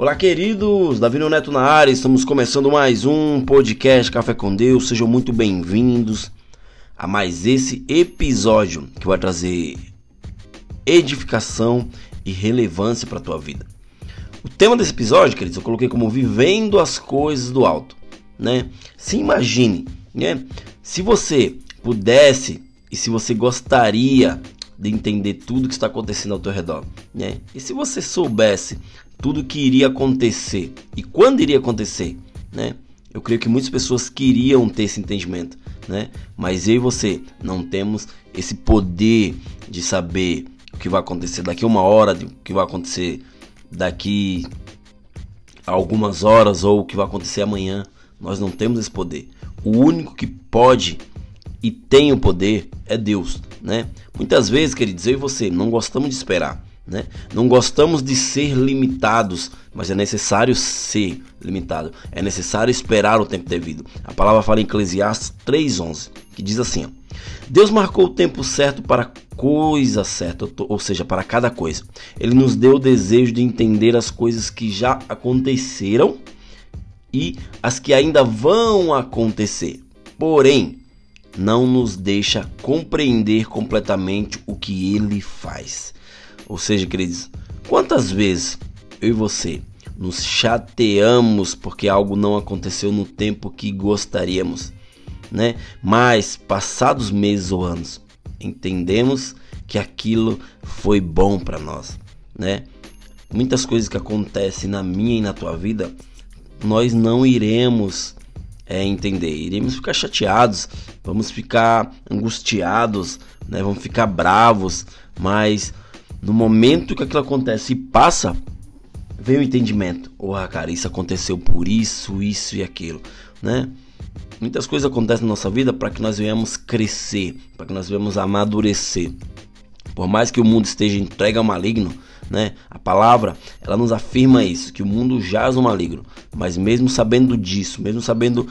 Olá, queridos! Davi Neto na área, estamos começando mais um podcast Café com Deus. Sejam muito bem-vindos a mais esse episódio que vai trazer edificação e relevância para a tua vida. O tema desse episódio, queridos, eu coloquei como vivendo as coisas do alto, né? Se imagine, né? Se você pudesse e se você gostaria de entender tudo que está acontecendo ao teu redor, né? E se você soubesse tudo que iria acontecer e quando iria acontecer, né? Eu creio que muitas pessoas queriam ter esse entendimento, né? Mas eu e você não temos esse poder de saber o que vai acontecer daqui a uma hora, o que vai acontecer daqui a algumas horas ou o que vai acontecer amanhã. Nós não temos esse poder. O único que pode e tem o poder é Deus, né? Muitas vezes, queridos, eu e você não gostamos de esperar. Né? Não gostamos de ser limitados, mas é necessário ser limitado. É necessário esperar o tempo devido. A palavra fala em Eclesiastes 3:11, que diz assim: ó, Deus marcou o tempo certo para coisa certa, ou seja, para cada coisa. Ele nos deu o desejo de entender as coisas que já aconteceram e as que ainda vão acontecer. Porém, não nos deixa compreender completamente o que ele faz. Ou seja, queridos, quantas vezes eu e você nos chateamos porque algo não aconteceu no tempo que gostaríamos, né? Mas passados meses ou anos, entendemos que aquilo foi bom para nós, né? Muitas coisas que acontecem na minha e na tua vida, nós não iremos é, entender, iremos ficar chateados, vamos ficar angustiados, né? Vamos ficar bravos, mas no momento que aquilo acontece e passa, vem o entendimento. Oh, cara, isso aconteceu por isso, isso e aquilo, né? Muitas coisas acontecem na nossa vida para que nós venhamos crescer, para que nós venhamos amadurecer. Por mais que o mundo esteja entregue ao maligno, né? A palavra, ela nos afirma isso, que o mundo jaz no maligno. Mas mesmo sabendo disso, mesmo sabendo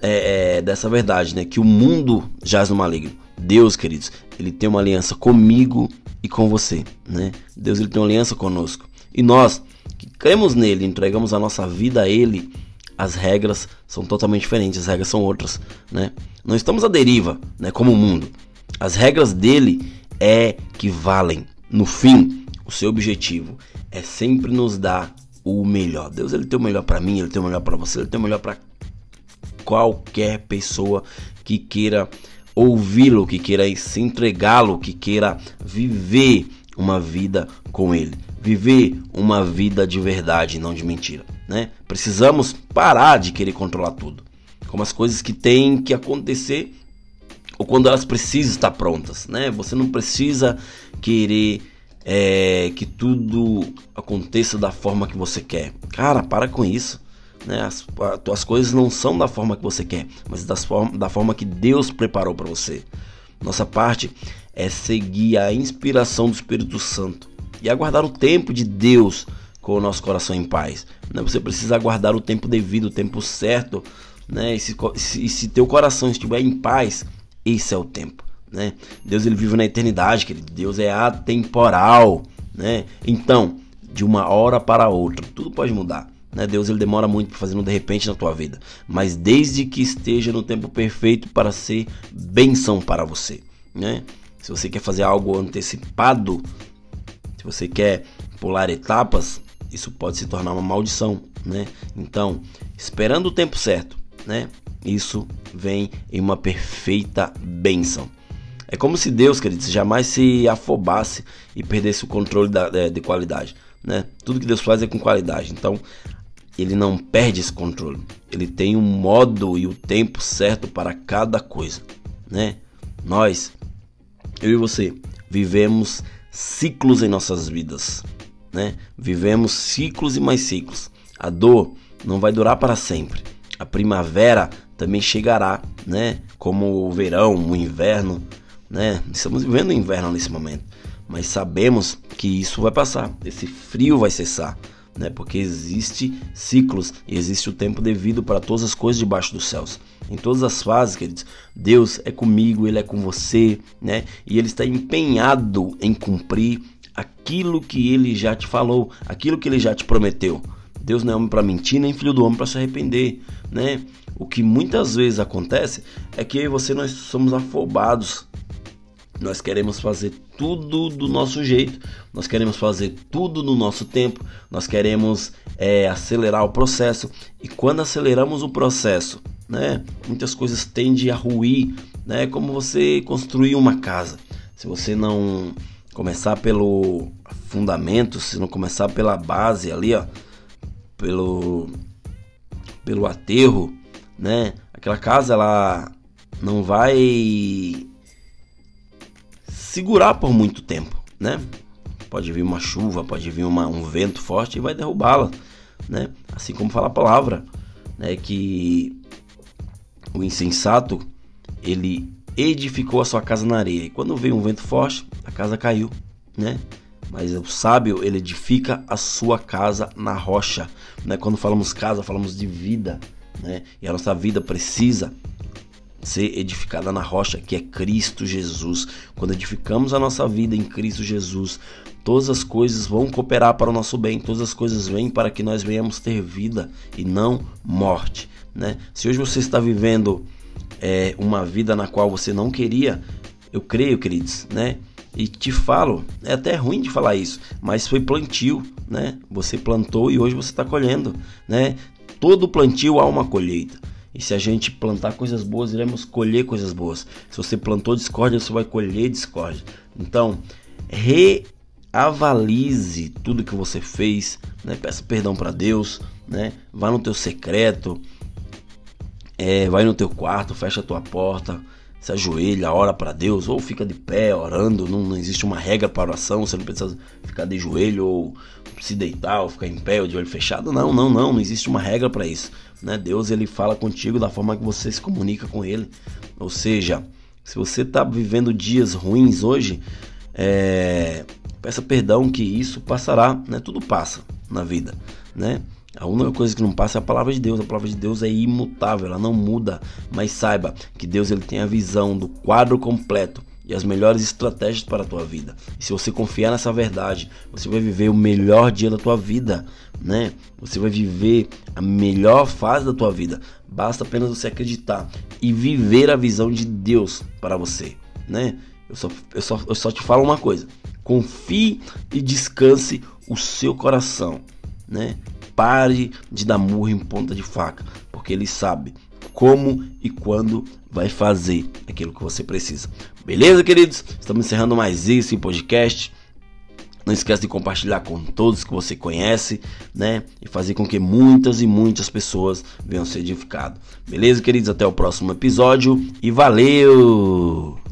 é, é, dessa verdade, né? Que o mundo jaz no maligno. Deus, queridos, ele tem uma aliança comigo e com você, né? Deus ele tem uma aliança conosco. E nós que cremos nele, entregamos a nossa vida a ele, as regras são totalmente diferentes, as regras são outras, né? Não estamos à deriva, né, como o mundo. As regras dele é que valem. No fim, o seu objetivo é sempre nos dar o melhor. Deus ele tem o melhor para mim, ele tem o melhor para você, ele tem o melhor para qualquer pessoa que queira ouvi-lo, que queira se entregá-lo, que queira viver uma vida com ele, viver uma vida de verdade, não de mentira, né? Precisamos parar de querer controlar tudo, como as coisas que têm que acontecer ou quando elas precisam estar prontas, né? Você não precisa querer é, que tudo aconteça da forma que você quer. Cara, para com isso. Né? As, as coisas não são da forma que você quer, mas das da forma que Deus preparou para você. Nossa parte é seguir a inspiração do Espírito Santo e aguardar o tempo de Deus com o nosso coração em paz. Né? Você precisa aguardar o tempo devido, o tempo certo. Né? E se, se, se teu coração estiver em paz, esse é o tempo. Né? Deus ele vive na eternidade, querido. Deus é atemporal. Né? Então, de uma hora para outra, tudo pode mudar. Né? Deus ele demora muito para fazer um de repente na tua vida, mas desde que esteja no tempo perfeito para ser benção para você, né? Se você quer fazer algo antecipado, se você quer pular etapas, isso pode se tornar uma maldição, né? Então, esperando o tempo certo, né? Isso vem em uma perfeita benção. É como se Deus, queridos, jamais se afobasse e perdesse o controle da, de, de qualidade. Né? Tudo que Deus faz é com qualidade. Então, ele não perde esse controle. Ele tem um modo e o tempo certo para cada coisa, né? Nós, eu e você, vivemos ciclos em nossas vidas, né? Vivemos ciclos e mais ciclos. A dor não vai durar para sempre. A primavera também chegará, né? Como o verão, o inverno, né? Estamos vivendo o inverno nesse momento, mas sabemos que isso vai passar. Esse frio vai cessar né? Porque existe ciclos existe o tempo devido para todas as coisas debaixo dos céus. Em todas as fases, queridos, Deus é comigo, Ele é com você, né? E Ele está empenhado em cumprir aquilo que Ele já te falou, aquilo que Ele já te prometeu. Deus não é homem para mentir, nem filho do homem para se arrepender, né? O que muitas vezes acontece é que eu e você nós somos afobados. Nós queremos fazer tudo do nosso jeito, nós queremos fazer tudo no nosso tempo, nós queremos é, acelerar o processo e quando aceleramos o processo, né, muitas coisas tendem a ruir, né, como você construir uma casa. Se você não começar pelo fundamento, se não começar pela base ali, ó, pelo pelo aterro, né? Aquela casa ela não vai segurar por muito tempo, né? Pode vir uma chuva, pode vir uma, um vento forte e vai derrubá-la, né? Assim como fala a palavra, né? Que o insensato ele edificou a sua casa na areia e quando veio um vento forte a casa caiu, né? Mas o sábio ele edifica a sua casa na rocha, né? Quando falamos casa falamos de vida, né? E a nossa vida precisa ser edificada na rocha que é Cristo Jesus. Quando edificamos a nossa vida em Cristo Jesus, todas as coisas vão cooperar para o nosso bem, todas as coisas vêm para que nós venhamos ter vida e não morte, né? Se hoje você está vivendo é, uma vida na qual você não queria, eu creio, queridos, né? E te falo, é até ruim de falar isso, mas foi plantio, né? Você plantou e hoje você está colhendo, né? todo plantio há uma colheita. E se a gente plantar coisas boas, iremos colher coisas boas. Se você plantou discórdia, você vai colher discórdia. Então, reavalize tudo que você fez, né? Peça perdão para Deus, né? Vá no teu secreto, é, vai no teu quarto, fecha a tua porta, se ajoelha, ora para Deus, ou fica de pé orando. Não, não existe uma regra para oração, você não precisa ficar de joelho ou se deitar ou ficar em pé ou de olho fechado. Não, não, não, não existe uma regra para isso. Né? Deus ele fala contigo da forma que você se comunica com ele. Ou seja, se você está vivendo dias ruins hoje, é... peça perdão que isso passará, né? Tudo passa na vida, né? A única coisa que não passa é a palavra de Deus. A palavra de Deus é imutável, ela não muda. Mas saiba que Deus ele tem a visão do quadro completo e as melhores estratégias para a tua vida. E se você confiar nessa verdade, você vai viver o melhor dia da tua vida, né? Você vai viver a melhor fase da tua vida. Basta apenas você acreditar e viver a visão de Deus para você, né? Eu só, eu só, eu só te falo uma coisa: confie e descanse o seu coração, né? Pare de dar murro em ponta de faca, porque ele sabe como e quando vai fazer aquilo que você precisa. Beleza, queridos? Estamos encerrando mais isso em podcast. Não esqueça de compartilhar com todos que você conhece, né? E fazer com que muitas e muitas pessoas venham ser edificadas. Beleza, queridos? Até o próximo episódio e valeu!